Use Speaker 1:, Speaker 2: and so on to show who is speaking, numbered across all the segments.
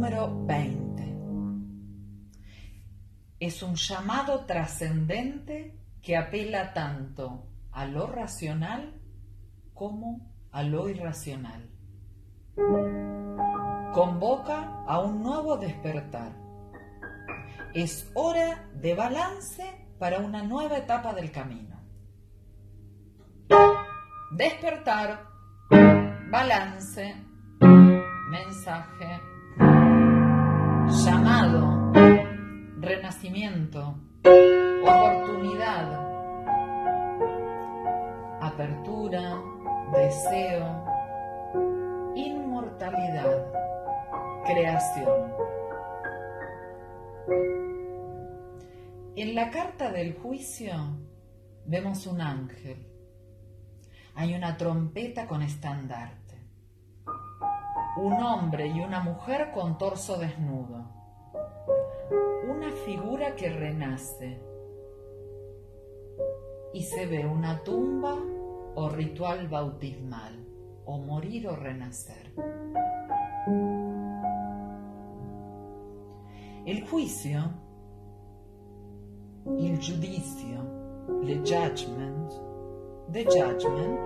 Speaker 1: número 20. Es un llamado trascendente que apela tanto a lo racional como a lo irracional. Convoca a un nuevo despertar. Es hora de balance para una nueva etapa del camino. Despertar, balance, mensaje. Renacimiento, oportunidad, apertura, deseo, inmortalidad, creación. En la carta del juicio vemos un ángel. Hay una trompeta con estandarte. Un hombre y una mujer con torso desnudo. Una figura que renace. Y se ve una tumba o ritual bautismal, o morir o renacer. El juicio, il giudizio, le judgment, the judgment,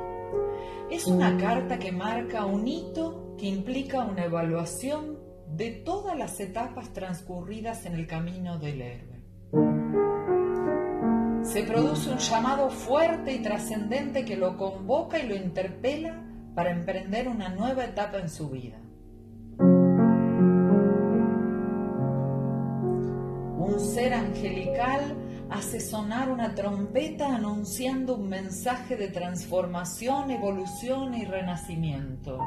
Speaker 1: es una carta que marca un hito que implica una evaluación de todas las etapas transcurridas en el camino del héroe. Se produce un llamado fuerte y trascendente que lo convoca y lo interpela para emprender una nueva etapa en su vida. Un ser angelical hace sonar una trompeta anunciando un mensaje de transformación, evolución y renacimiento.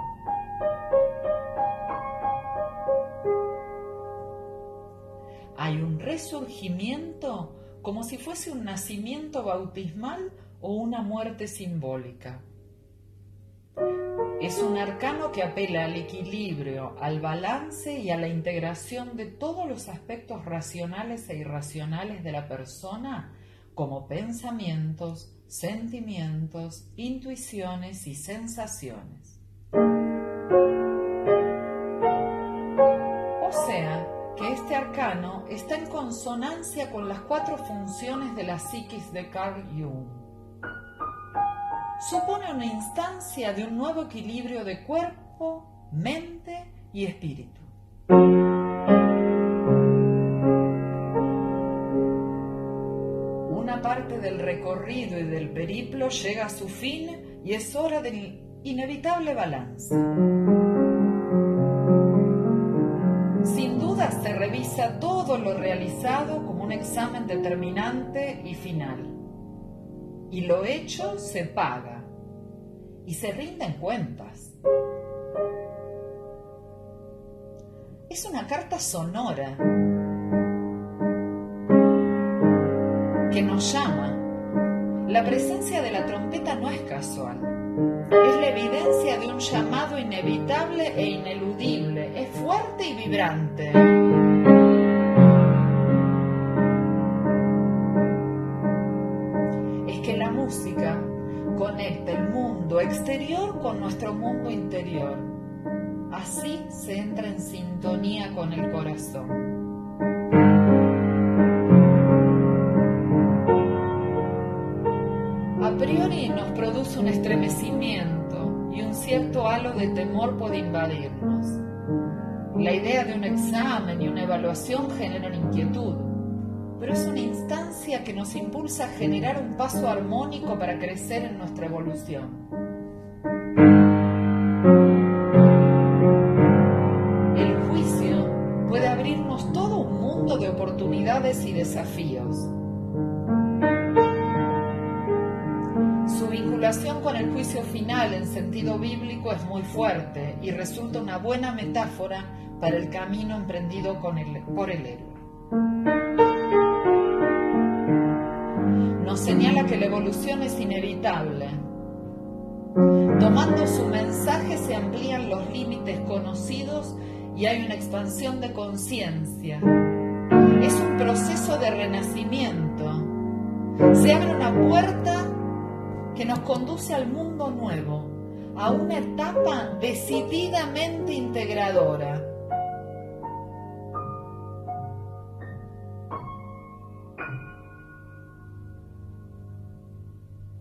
Speaker 1: Resurgimiento como si fuese un nacimiento bautismal o una muerte simbólica. Es un arcano que apela al equilibrio, al balance y a la integración de todos los aspectos racionales e irracionales de la persona como pensamientos, sentimientos, intuiciones y sensaciones. Arcano está en consonancia con las cuatro funciones de la psiquis de Carl Jung. Supone una instancia de un nuevo equilibrio de cuerpo, mente y espíritu. Una parte del recorrido y del periplo llega a su fin y es hora del inevitable balance. Se revisa todo lo realizado como un examen determinante y final. Y lo hecho se paga y se rinden cuentas. Es una carta sonora que nos llama. La presencia de la trompeta no es casual. Es la evidencia de un llamado inevitable e ineludible. Es fuerte y vibrante. Conecta el mundo exterior con nuestro mundo interior. Así se entra en sintonía con el corazón. a priori nos produce un estremecimiento y un cierto halo de temor puede invadirnos. La idea de un examen y una evaluación generan inquietud, pero es una instancia que nos impulsa a generar un paso armónico para crecer en nuestra evolución. El juicio puede abrirnos todo un mundo de oportunidades y desafíos vinculación con el juicio final en sentido bíblico es muy fuerte y resulta una buena metáfora para el camino emprendido por el héroe. Señala que la evolución es inevitable. Tomando su mensaje se amplían los límites conocidos y hay una expansión de conciencia. Es un proceso de renacimiento. Se abre una puerta que nos conduce al mundo nuevo, a una etapa decididamente integradora